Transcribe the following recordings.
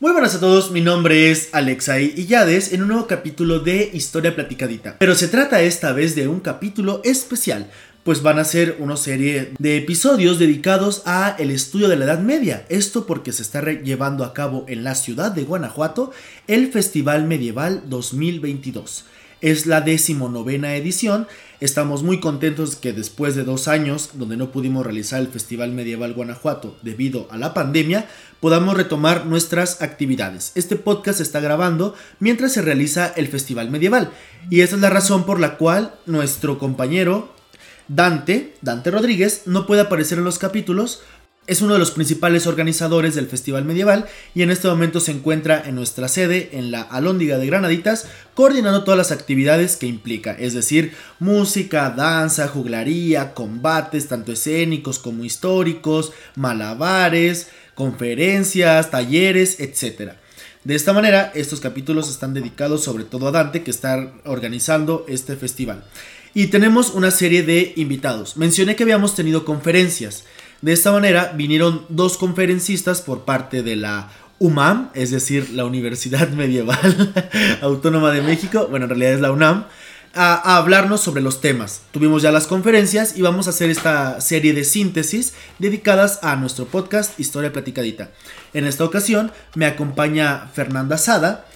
Muy buenas a todos, mi nombre es Alexai Illades en un nuevo capítulo de Historia Platicadita. Pero se trata esta vez de un capítulo especial, pues van a ser una serie de episodios dedicados a el estudio de la Edad Media. Esto porque se está llevando a cabo en la ciudad de Guanajuato el Festival Medieval 2022. Es la decimonovena edición. Estamos muy contentos que después de dos años, donde no pudimos realizar el Festival Medieval Guanajuato debido a la pandemia, podamos retomar nuestras actividades. Este podcast se está grabando mientras se realiza el Festival Medieval. Y esa es la razón por la cual nuestro compañero Dante, Dante Rodríguez, no puede aparecer en los capítulos es uno de los principales organizadores del Festival Medieval y en este momento se encuentra en nuestra sede, en la Alhóndiga de Granaditas, coordinando todas las actividades que implica, es decir, música, danza, juglaría, combates, tanto escénicos como históricos, malabares, conferencias, talleres, etc. De esta manera, estos capítulos están dedicados sobre todo a Dante, que está organizando este festival. Y tenemos una serie de invitados. Mencioné que habíamos tenido conferencias. De esta manera vinieron dos conferencistas por parte de la UMAM, es decir, la Universidad Medieval Autónoma de México, bueno, en realidad es la UNAM, a, hablarnos sobre los temas. Tuvimos ya las conferencias y vamos a hacer esta serie de síntesis dedicadas a nuestro podcast Historia Platicadita. En esta ocasión me acompaña Fernanda Sada,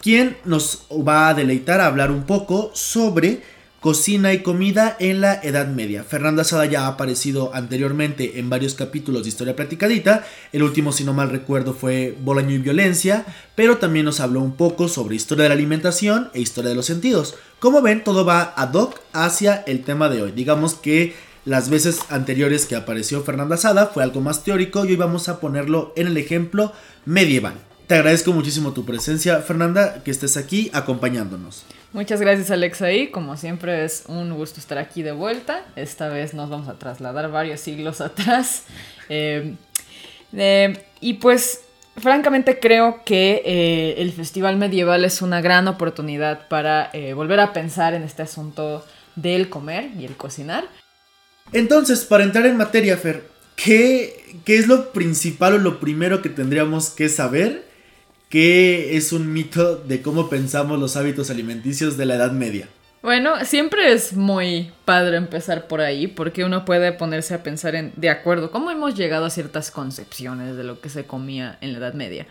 quien nos va a deleitar a hablar un poco sobre Cocina y comida en la Edad Media. Fernanda Sada ya ha aparecido anteriormente en varios capítulos de Historia Platicadita. El último, si no mal recuerdo, fue Bolaño y Violencia, pero también nos habló un poco sobre historia de la alimentación e historia de los sentidos. Como ven, todo va ad hoc hacia el tema de hoy. Digamos que las veces anteriores que apareció Fernanda Sada fue algo más teórico y hoy vamos a ponerlo en el ejemplo medieval. Te agradezco muchísimo tu presencia, Fernanda, que estés aquí acompañándonos. Muchas gracias Alexaí, como siempre es un gusto estar aquí de vuelta. Esta vez nos vamos a trasladar varios siglos atrás. Eh, eh, y pues francamente creo que eh, el Festival Medieval es una gran oportunidad para volver a pensar en este asunto del comer y el cocinar. Entonces, para entrar en materia, Fer, ¿qué, qué es lo principal o lo primero que tendríamos que saber? ¿Qué es un mito de cómo pensamos los hábitos alimenticios de la Edad Media? Bueno, siempre es muy padre empezar por ahí porque uno puede ponerse a pensar en, de acuerdo, cómo hemos llegado a ciertas concepciones de lo que se comía en la Edad Media.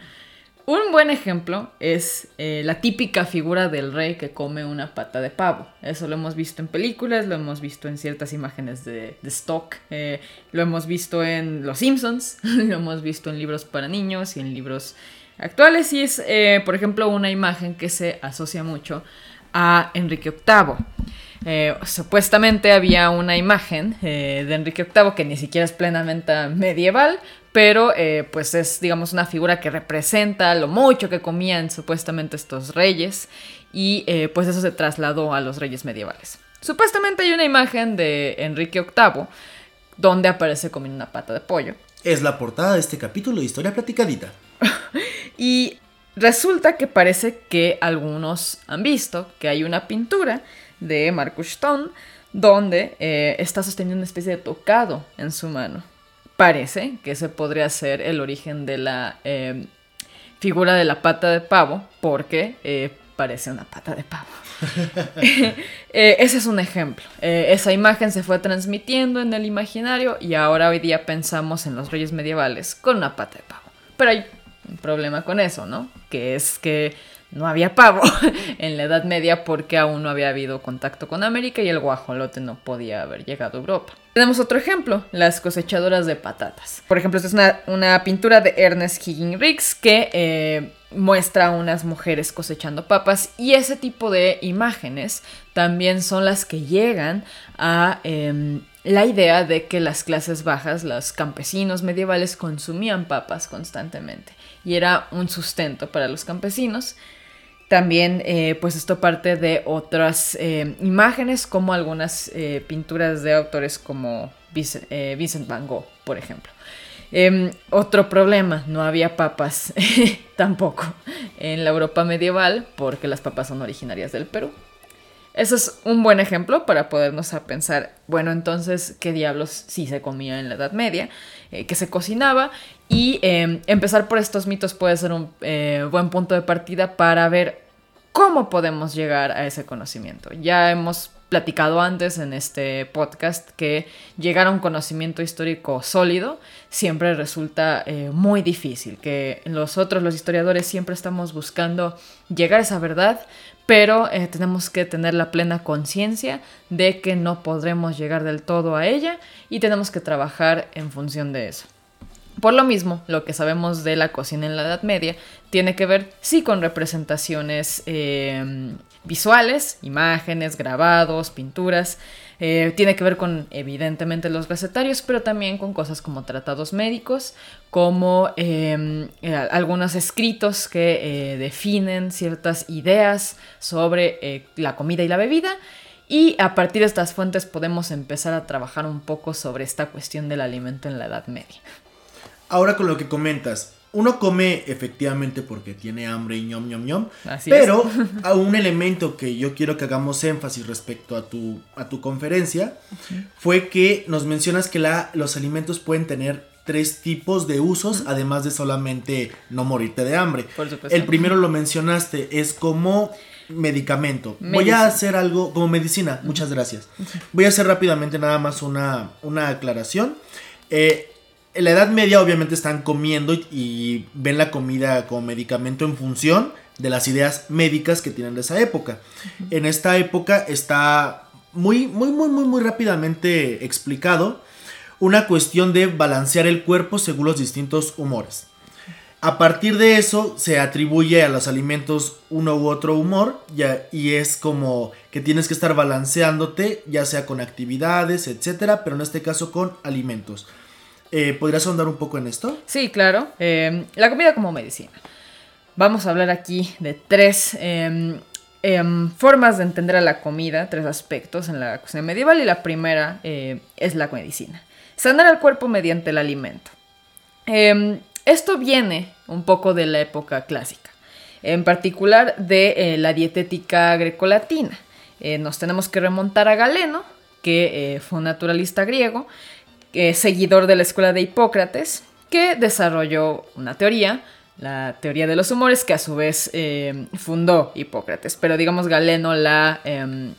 Un buen ejemplo es eh, la típica figura del rey que come una pata de pavo. Eso lo hemos visto en películas, lo hemos visto en ciertas imágenes de, stock, eh, lo hemos visto en Los Simpsons, lo hemos visto en libros para niños y en libros actuales y es, eh, por ejemplo, una imagen que se asocia mucho a Enrique VIII. Eh, supuestamente había una imagen eh, de Enrique VIII que ni siquiera es plenamente medieval, pero pues es, digamos, una figura que representa lo mucho que comían supuestamente estos reyes y pues eso se trasladó a los reyes medievales. Supuestamente hay una imagen de Enrique VIII donde aparece comiendo una pata de pollo. Es la portada de este capítulo de Historia Platicadita. y resulta que parece que algunos han visto que hay una pintura de Marcus Stone donde eh, está sosteniendo una especie de tocado en su mano. Parece que ese podría ser el origen de la em, figura de la pata de pavo, porque eh, parece una pata de pavo. Eh, ese es un ejemplo. esa imagen se fue transmitiendo en el imaginario y ahora hoy día pensamos en los reyes medievales con una pata de pavo. Pero hay un problema con eso, ¿no? Que es que no había pavo en la Edad Media porque aún no había habido contacto con América y el guajolote no podía haber llegado a Europa. Tenemos otro ejemplo, las cosechadoras de patatas. Por ejemplo, esta es una, pintura de Ernest Higgins que eh, muestra a unas mujeres cosechando papas y ese tipo de imágenes también son las que llegan a em, la idea de que las clases bajas, los campesinos medievales, consumían papas constantemente y era un sustento para los campesinos. También, eh, pues esto parte de otras eh, imágenes, como algunas eh, pinturas de autores como Vincent, Van Gogh, por ejemplo. Em, otro problema, no había papas tampoco en la Europa medieval, porque las papas son originarias del Perú. Ese es un buen ejemplo para podernos a pensar, bueno, entonces, ¿qué diablos sí se comía en la Edad Media? Eh, ¿Qué se cocinaba? Y em, empezar por estos mitos puede ser un eh, buen punto de partida para ver cómo podemos llegar a ese conocimiento. Ya hemos platicado antes en este podcast que llegar a un conocimiento histórico sólido siempre resulta eh, muy difícil, que nosotros los historiadores siempre estamos buscando llegar a esa verdad, pero eh, tenemos que tener la plena conciencia de que no podremos llegar del todo a ella y tenemos que trabajar en función de eso. Por lo mismo, lo que sabemos de la cocina en la Edad Media tiene que ver, sí, con representaciones eh, visuales, imágenes, grabados, pinturas. Eh, tiene que ver con, evidentemente, los recetarios, pero también con cosas como tratados médicos, como em, eh, algunos escritos que eh, definen ciertas ideas sobre la comida y la bebida. Y a partir de estas fuentes podemos empezar a trabajar un poco sobre esta cuestión del alimento en la Edad Media. Ahora con lo que comentas, uno come efectivamente porque tiene hambre y ñom ñom ñom. pero a un elemento que yo quiero que hagamos énfasis respecto a tu, a tu conferencia fue que nos mencionas que la, los alimentos pueden tener tres tipos de usos, además de solamente no morirte de hambre. El primero lo mencionaste, es como medicamento. Voy a hacer algo como medicina, muchas gracias. Voy a hacer rápidamente nada más una, una aclaración. Eh, en la Edad Media obviamente están comiendo y, ven la comida como medicamento en función de las ideas médicas que tienen de esa época. En esta época está muy, muy, muy, muy, muy rápidamente explicado una cuestión de balancear el cuerpo según los distintos humores. A partir de eso se atribuye a los alimentos uno u otro humor ya, y es como que tienes que estar balanceándote ya sea con actividades, etcétera, pero en este caso con alimentos. Eh, ¿Podrías ahondar un poco en esto? Sí, claro. Em, la comida como medicina. Vamos a hablar aquí de tres em, em, formas de entender a la comida, tres aspectos en la cocina medieval y la primera eh, es la medicina. Sanar al cuerpo mediante el alimento. esto viene un poco de la época clásica, en particular de eh, la dietética grecolatina. nos tenemos que remontar a Galeno, que fue un naturalista griego, seguidor de la escuela de Hipócrates, que desarrolló una teoría, la teoría de los humores, que a su vez eh, fundó Hipócrates. Pero digamos, Galeno la, em,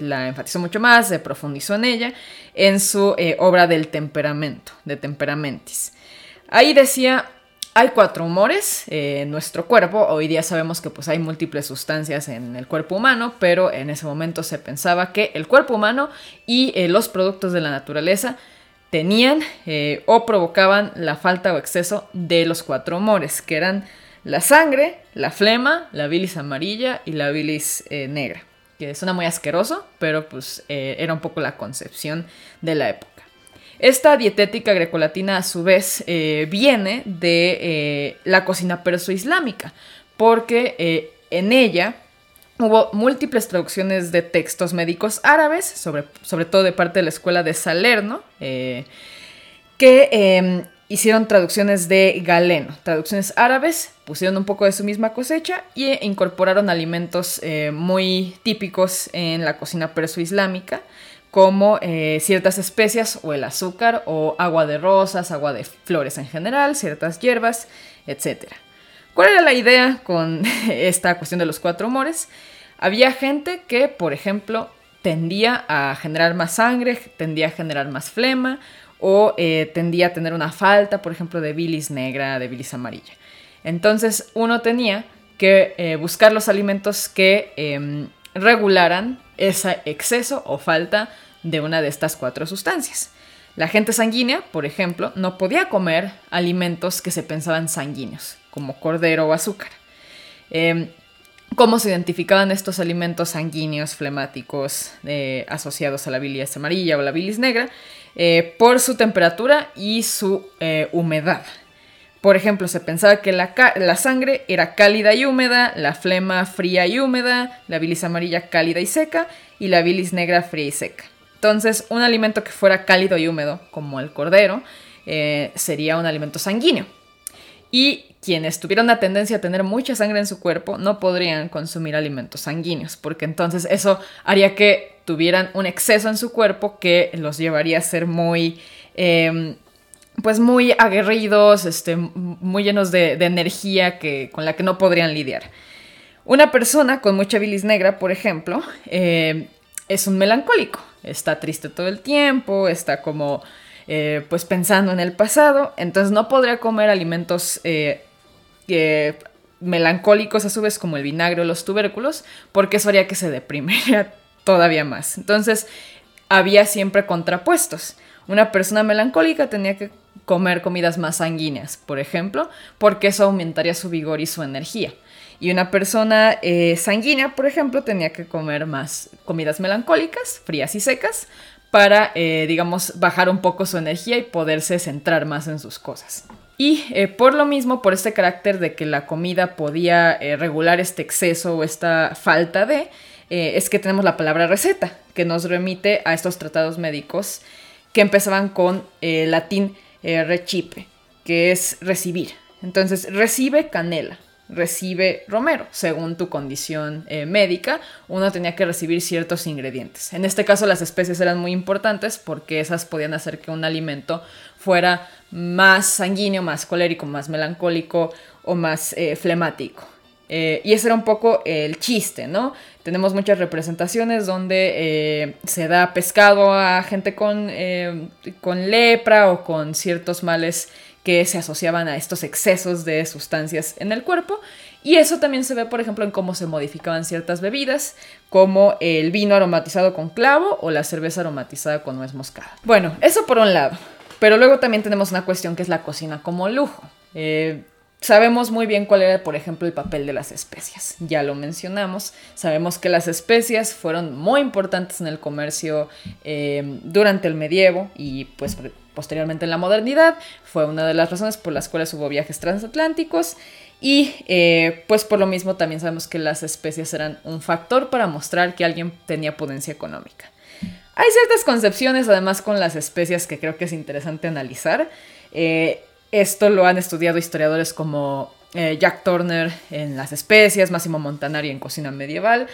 la, enfatizó mucho más, se profundizó en ella, en su eh, obra del temperamento, de Temperamentis. Ahí decía, hay cuatro humores eh, en nuestro cuerpo. Hoy día sabemos que pues, hay múltiples sustancias en el cuerpo humano, pero en ese momento se pensaba que el cuerpo humano y los productos de la naturaleza tenían eh, o provocaban la falta o exceso de los cuatro humores, que eran la sangre, la flema, la bilis amarilla y la bilis eh, negra. Que suena muy asqueroso, pero pues eh, era un poco la concepción de la época. Esta dietética grecolatina a su vez viene de la cocina perso-islámica, porque en ella Hubo múltiples traducciones de textos médicos árabes, sobre, sobre todo de parte de la escuela de Salerno, eh, que em, hicieron traducciones de Galeno, traducciones árabes, pusieron un poco de su misma cosecha y incorporaron alimentos eh, muy típicos en la cocina perso-islámica, como eh, ciertas especias o el azúcar o agua de rosas, agua de flores en general, ciertas hierbas, etcétera. ¿Cuál era la idea con esta cuestión de los cuatro humores? Había gente que, por ejemplo, tendía a generar más sangre, tendía a generar más flema o eh, tendía a tener una falta, por ejemplo, de bilis negra, de bilis amarilla. Entonces uno tenía que eh, buscar los alimentos que em, regularan ese exceso o falta de una de estas cuatro sustancias. La gente sanguínea, por ejemplo, no podía comer alimentos que se pensaban sanguíneos, como cordero o azúcar. Em, ¿Cómo se identificaban estos alimentos sanguíneos, flemáticos, eh, asociados a la bilis amarilla o la bilis negra? Eh, por su temperatura y su eh, humedad. Por ejemplo, se pensaba que la, sangre era cálida y húmeda, la flema fría y húmeda, la bilis amarilla cálida y seca y la bilis negra fría y seca. Entonces, un alimento que fuera cálido y húmedo, como el cordero, eh, sería un alimento sanguíneo. Y quienes tuvieran una tendencia a tener mucha sangre en su cuerpo no podrían consumir alimentos sanguíneos, porque entonces eso haría que tuvieran un exceso en su cuerpo que los llevaría a ser muy... Em, pues muy aguerridos, este, muy llenos de, energía que, con la que no podrían lidiar. Una persona con mucha bilis negra, por ejemplo, eh, es un melancólico. Está triste todo el tiempo, está como eh, pues pensando en el pasado, entonces no podría comer alimentos eh, melancólicos a su vez como el vinagre o los tubérculos, porque eso haría que se deprimiera todavía más. Entonces había siempre contrapuestos. Una persona melancólica tenía que comer comidas más sanguíneas, por ejemplo, porque eso aumentaría su vigor y su energía. Y una persona eh, sanguínea, por ejemplo, tenía que comer más comidas melancólicas, frías y secas, para, eh, digamos, bajar un poco su energía y poderse centrar más en sus cosas. Y eh, por lo mismo, por este carácter de que la comida podía regular este exceso o esta falta de, es que tenemos la palabra receta, que nos remite a estos tratados médicos que empezaban con latín recipe, que es recibir. Entonces, recibe canela, recibe romero. Según tu condición eh, médica, uno tenía que recibir ciertos ingredientes. En este caso las especies eran muy importantes porque esas podían hacer que un alimento fuera más sanguíneo, más colérico, más melancólico o más eh, flemático. Eh, y ese era un poco el chiste, ¿no? Tenemos muchas representaciones donde se da pescado a gente con, con lepra o con ciertos males que se asociaban a estos excesos de sustancias en el cuerpo. Y eso también se ve, por ejemplo, en cómo se modificaban ciertas bebidas, como el vino aromatizado con clavo o la cerveza aromatizada con nuez moscada. Bueno, eso por un lado. Pero luego también tenemos una cuestión que es la cocina como lujo. Eh, sabemos muy bien cuál era, por ejemplo, el papel de las especias. Ya lo mencionamos. Sabemos que las especias fueron muy importantes en el comercio eh, durante el medievo y pues posteriormente en la modernidad. Fue una de las razones por las cuales hubo viajes transatlánticos. Y eh, pues por lo mismo también sabemos que las especies eran un factor para mostrar que alguien tenía potencia económica. Hay ciertas concepciones además con las especies que creo que es interesante analizar. Eh, esto lo han estudiado historiadores como eh, Jack Turner en las especias, Máximo Montanari en cocina medieval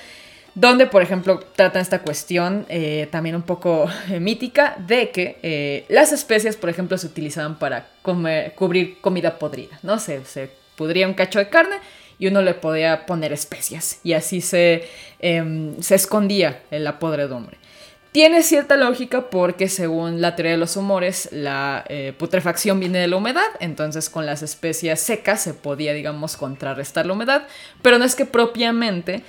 donde por ejemplo tratan esta cuestión eh, también un poco eh, mítica de que eh, las especias por ejemplo se utilizaban para cubrir comida podrida, ¿no? Se, se pudría un cacho de carne y uno le podía poner especias y así se, em, se escondía en la podredumbre. Tiene cierta lógica porque según la teoría de los humores, la eh, putrefacción viene de la humedad, entonces con las especias secas se podía, digamos, contrarrestar la humedad, pero no es que propiamente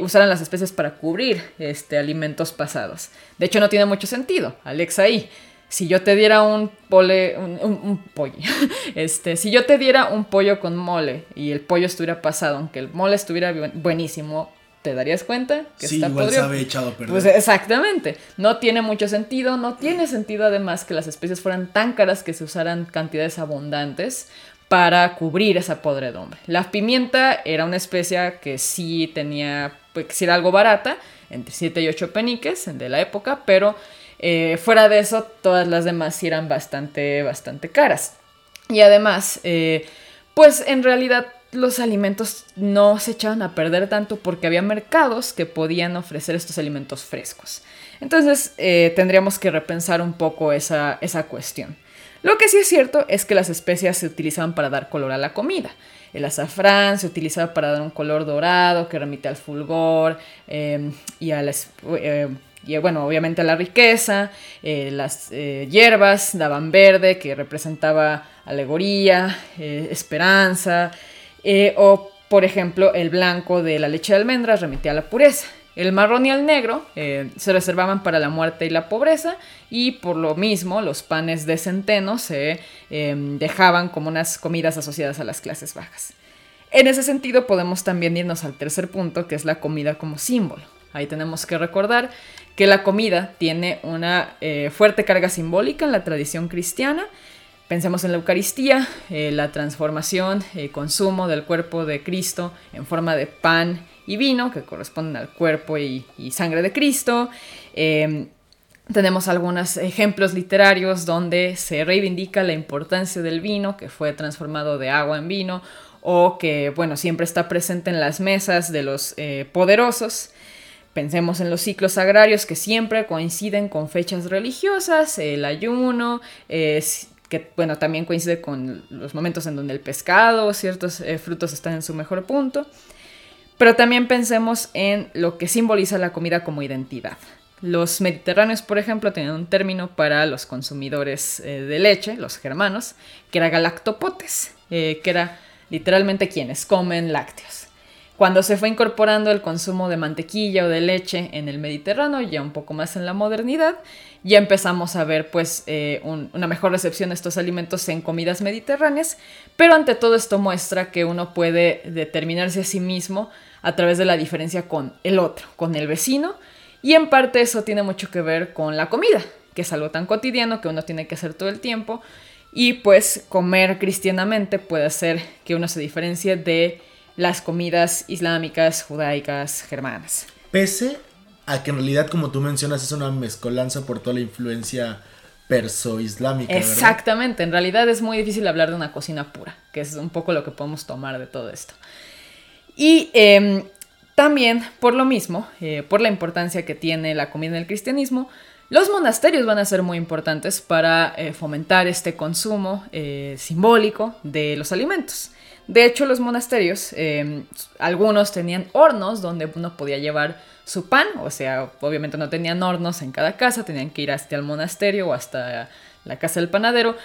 usaran las especies para cubrir este, alimentos pasados. De hecho, no tiene mucho sentido, Alexa ahí. Si yo te diera un pole, un, pollo, este, si yo te diera un pollo con mole y el pollo estuviera pasado, aunque el mole estuviera buenísimo, te darías cuenta que sí, está igual sabe echado a perder. Pues exactamente. No tiene mucho sentido. No tiene sentido además que las especies fueran tan caras que se usaran cantidades abundantes para cubrir esa podredumbre. La pimienta era una especia que sí tenía, pues sí era algo barata, entre 7 y 8 peniques de la época, pero eh, fuera de eso, todas las demás sí eran bastante, bastante caras. Y además, eh, pues en realidad los alimentos no se echaban a perder tanto porque había mercados que podían ofrecer estos alimentos frescos. Entonces eh, tendríamos que repensar un poco esa, esa cuestión. Lo que sí es cierto es que las especias se utilizaban para dar color a la comida. El azafrán se utilizaba para dar un color dorado que remite al fulgor em, y a eh, y bueno, obviamente a la riqueza. Eh, las hierbas daban verde, que representaba alegoría, esperanza. Eh, o, por ejemplo, el blanco de la leche de almendras remitía a la pureza. El marrón y el negro eh, se reservaban para la muerte y la pobreza y por lo mismo los panes de centeno se em, dejaban como unas comidas asociadas a las clases bajas. En ese sentido podemos también irnos al tercer punto que es la comida como símbolo. Ahí tenemos que recordar que la comida tiene una eh, fuerte carga simbólica en la tradición cristiana Pensemos en la Eucaristía, eh, la transformación, el consumo del cuerpo de Cristo en forma de pan y vino, que corresponden al cuerpo y, sangre de Cristo. Em, tenemos algunos ejemplos literarios donde se reivindica la importancia del vino, que fue transformado de agua en vino, o que, bueno, siempre está presente en las mesas de los eh, poderosos. Pensemos en los ciclos agrarios que siempre coinciden con fechas religiosas, el ayuno, que bueno, también coincide con los momentos en donde el pescado, ciertos eh, frutos están en su mejor punto. Pero también pensemos en lo que simboliza la comida como identidad. Los mediterráneos, por ejemplo, tenían un término para los consumidores eh, de leche, los germanos, que era galactopotes, eh, que era literalmente quienes comen lácteos. Cuando se fue incorporando el consumo de mantequilla o de leche en el Mediterráneo, ya un poco más en la modernidad, ya empezamos a ver pues eh, una mejor recepción de estos alimentos en comidas mediterráneas, pero ante todo esto muestra que uno puede determinarse a sí mismo a través de la diferencia con el otro, con el vecino, y en parte eso tiene mucho que ver con la comida, que es algo tan cotidiano que uno tiene que hacer todo el tiempo, y pues comer cristianamente puede hacer que uno se diferencie de las comidas islámicas, judaicas, germanas. Pese a que en realidad, como tú mencionas, es una mezcolanza por toda la influencia perso-islámica. Exactamente, en realidad es muy difícil hablar de una cocina pura, que es un poco lo que podemos tomar de todo esto. Y em, también, por lo mismo, eh, por la importancia que tiene la comida en el cristianismo, los monasterios van a ser muy importantes para eh, fomentar este consumo eh, simbólico de los alimentos. De hecho, los monasterios, em, algunos tenían hornos donde uno podía llevar su pan, o sea, obviamente no tenían hornos en cada casa, tenían que ir hasta el monasterio o hasta la casa del panadero,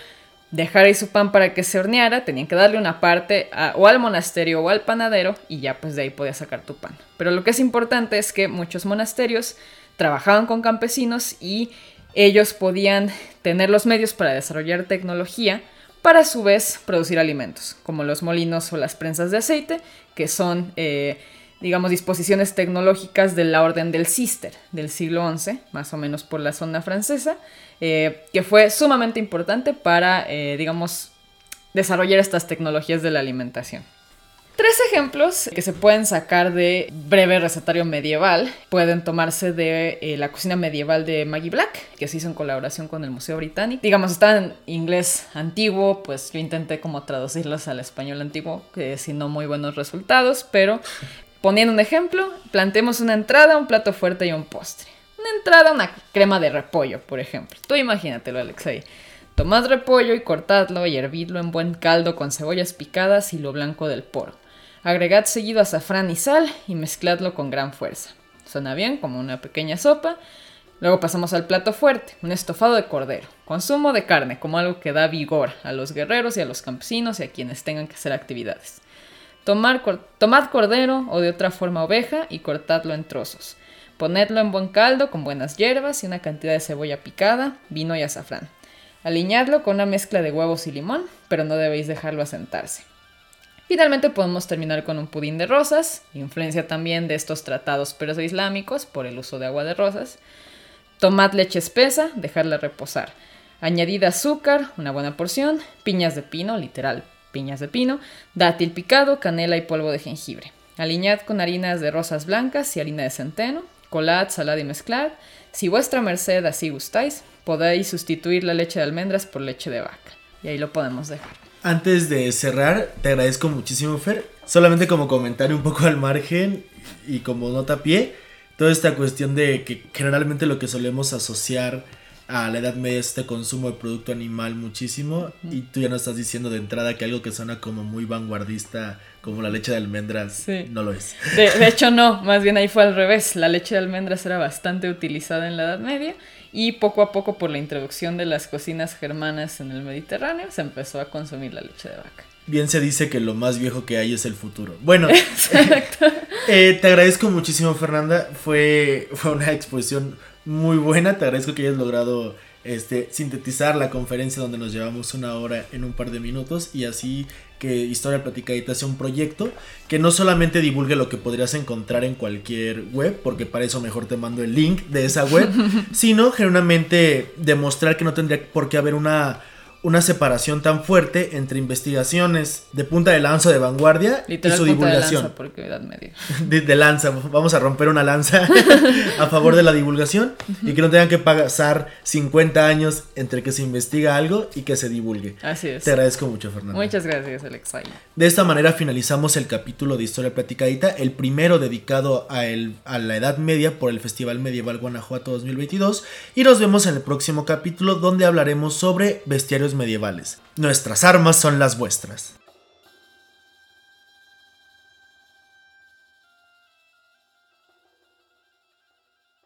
dejar ahí su pan para que se horneara, tenían que darle una parte o al monasterio o al panadero y ya pues de ahí podías sacar tu pan. Pero lo que es importante es que muchos monasterios trabajaban con campesinos y ellos podían tener los medios para desarrollar tecnología para a su vez producir alimentos, como los molinos o las prensas de aceite, que son, eh, digamos, disposiciones tecnológicas de la orden del Cister del siglo XI, más o menos por la zona francesa, eh, que fue sumamente importante para, eh, digamos, desarrollar estas tecnologías de la alimentación. Tres ejemplos que se pueden sacar de breve recetario medieval pueden tomarse de eh, la cocina medieval de Maggie Black, que se hizo en colaboración con el Museo Británico. Digamos, está en inglés antiguo, pues yo intenté como traducirlos al español antiguo, que sin no muy buenos resultados, pero poniendo un ejemplo, planteemos una entrada, un plato fuerte y un postre. Una entrada, una crema de repollo, por ejemplo. Tú imagínatelo, Alexei. Tomad repollo y cortadlo y hervidlo en buen caldo con cebollas picadas y lo blanco del poro. Agregad seguido azafrán y sal y mezcladlo con gran fuerza. Suena bien, como una pequeña sopa. Luego pasamos al plato fuerte, un estofado de cordero. Consumo de carne como algo que da vigor a los guerreros y a los campesinos y a quienes tengan que hacer actividades. tomad cordero o de otra forma oveja y cortadlo en trozos. Ponedlo en buen caldo con buenas hierbas y una cantidad de cebolla picada, vino y azafrán. Aliñadlo con una mezcla de huevos y limón, pero no debéis dejarlo asentarse. Finalmente podemos terminar con un pudín de rosas, influencia también de estos tratados perso-islámicos por el uso de agua de rosas. Tomad leche espesa, dejarla reposar. Añadid azúcar, una buena porción, piñas de pino, literal piñas de pino, dátil picado, canela y polvo de jengibre. Aliñad con harinas de rosas blancas y harina de centeno, colad, salad y mezclad. Si vuestra merced así gustáis, podéis sustituir la leche de almendras por leche de vaca. Y ahí lo podemos dejar. Antes de cerrar, te agradezco muchísimo, Fer. Solamente como comentario un poco al margen y como nota a pie, toda esta cuestión de que generalmente lo que solemos asociar a la Edad Media es este consumo de producto animal muchísimo y tú ya nos estás diciendo de entrada que algo que suena como muy vanguardista como la leche de almendras no lo es. De, de hecho no, más bien ahí fue al revés, la leche de almendras era bastante utilizada en la Edad Media y poco a poco por la introducción de las cocinas germanas en el Mediterráneo se empezó a consumir la leche de vaca. Bien se dice que lo más viejo que hay es el futuro. Bueno, eh, te agradezco muchísimo Fernanda, fue, fue una exposición muy buena, te agradezco que hayas logrado este, sintetizar la conferencia donde nos llevamos una hora en un par de minutos y así que Historia Platicadita sea un proyecto que no solamente divulgue lo que podrías encontrar en cualquier web, porque para eso mejor te mando el link de esa web, sino generalmente demostrar que no tendría por qué haber una una separación tan fuerte entre investigaciones de punta de lanza de vanguardia Literal y su punta de divulgación. lanza, porque edad media. De, de lanza, vamos a romper una lanza a favor de la divulgación y que no tengan que pasar 50 años entre que se investiga algo y que se divulgue. Así es. Te agradezco mucho, Fernando. Muchas gracias, Alexay. De esta manera finalizamos el capítulo de Historia Platicadita, el primero dedicado a, el- a la Edad Media por el Festival Medieval Guanajuato 2022 y nos vemos en el próximo capítulo donde hablaremos sobre bestiarios medievales. Nuestras armas son las vuestras.